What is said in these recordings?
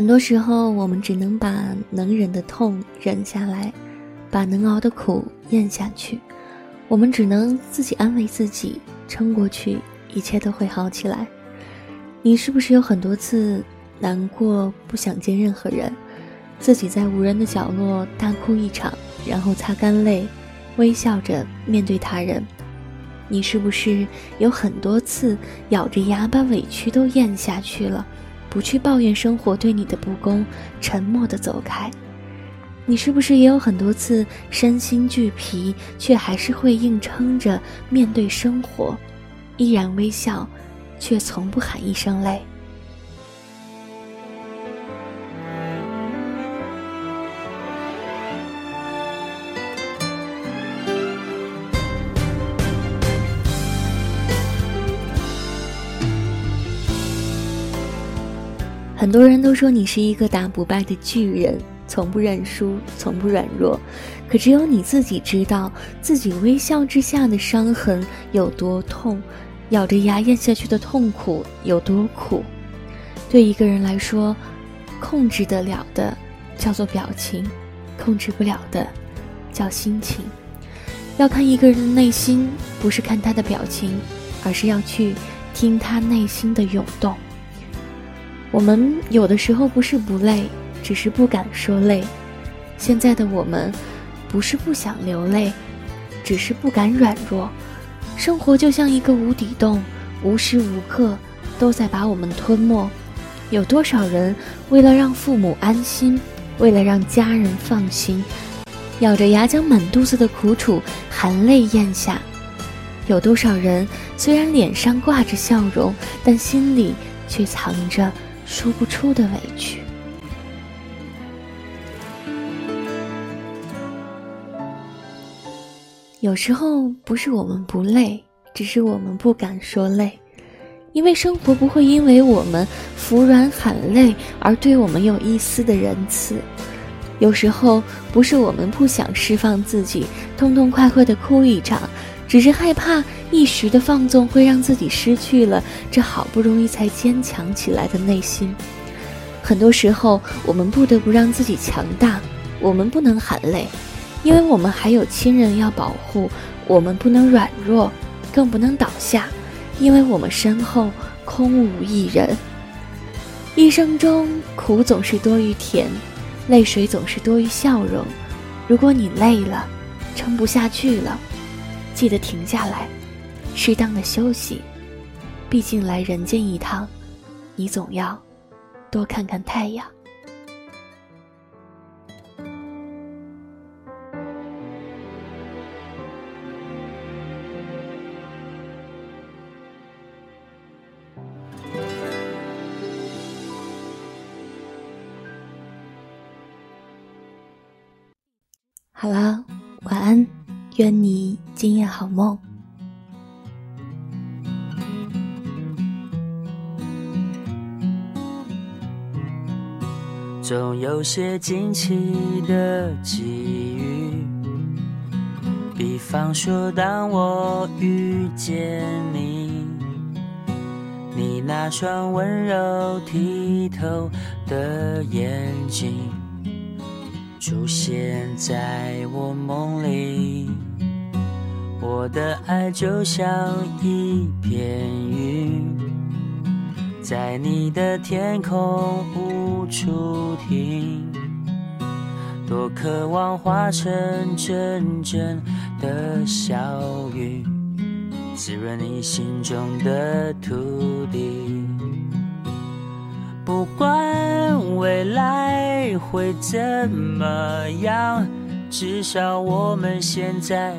很多时候，我们只能把能忍的痛忍下来，把能熬的苦咽下去。我们只能自己安慰自己，撑过去，一切都会好起来。你是不是有很多次难过，不想见任何人，自己在无人的角落大哭一场，然后擦干泪，微笑着面对他人？你是不是有很多次咬着牙把委屈都咽下去了？不去抱怨生活对你的不公，沉默的走开。你是不是也有很多次身心俱疲，却还是会硬撑着面对生活，依然微笑，却从不喊一声累？很多人都说你是一个打不败的巨人，从不认输，从不软弱。可只有你自己知道，自己微笑之下的伤痕有多痛，咬着牙咽下去的痛苦有多苦。对一个人来说，控制得了的叫做表情，控制不了的叫心情。要看一个人的内心，不是看他的表情，而是要去听他内心的涌动。我们有的时候不是不累，只是不敢说累。现在的我们，不是不想流泪，只是不敢软弱。生活就像一个无底洞，无时无刻都在把我们吞没。有多少人为了让父母安心，为了让家人放心，咬着牙将满肚子的苦楚含泪咽下？有多少人虽然脸上挂着笑容，但心里却藏着。说不出的委屈。有时候不是我们不累，只是我们不敢说累，因为生活不会因为我们服软喊累而对我们有一丝的仁慈。有时候不是我们不想释放自己，痛痛快快的哭一场。只是害怕一时的放纵会让自己失去了这好不容易才坚强起来的内心。很多时候，我们不得不让自己强大，我们不能喊累，因为我们还有亲人要保护；我们不能软弱，更不能倒下，因为我们身后空无一人。一生中苦总是多于甜，泪水总是多于笑容。如果你累了，撑不下去了。记得停下来，适当的休息。毕竟来人间一趟，你总要多看看太阳。好了，晚安。愿你今夜好梦。总有些惊奇的际遇，比方说，当我遇见你，你那双温柔剔透的眼睛出现在我梦里。我的爱就像一片云，在你的天空无处停，多渴望化成阵阵的小雨，滋润你心中的土地。不管未来会怎么样，至少我们现在。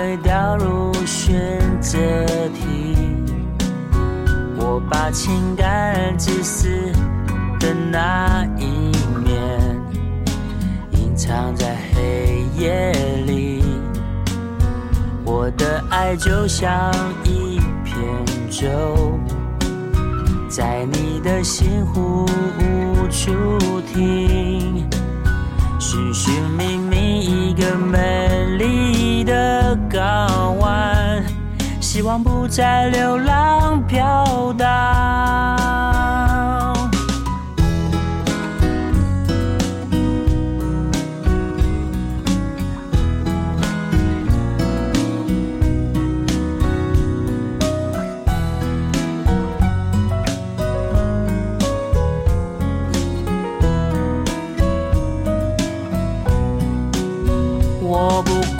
会掉入选择题。我把情感自私的那一面隐藏在黑夜里。我的爱就像一片舟，在你的心湖无。处停，寻寻觅觅一个美希望不再流浪飘荡。我不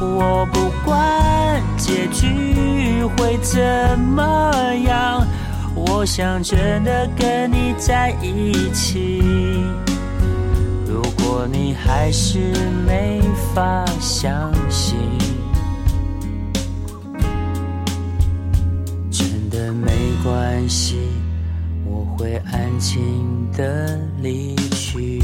我不管结局会怎么样，我想真的跟你在一起。如果你还是没法相信，真的没关系，我会安静的离去。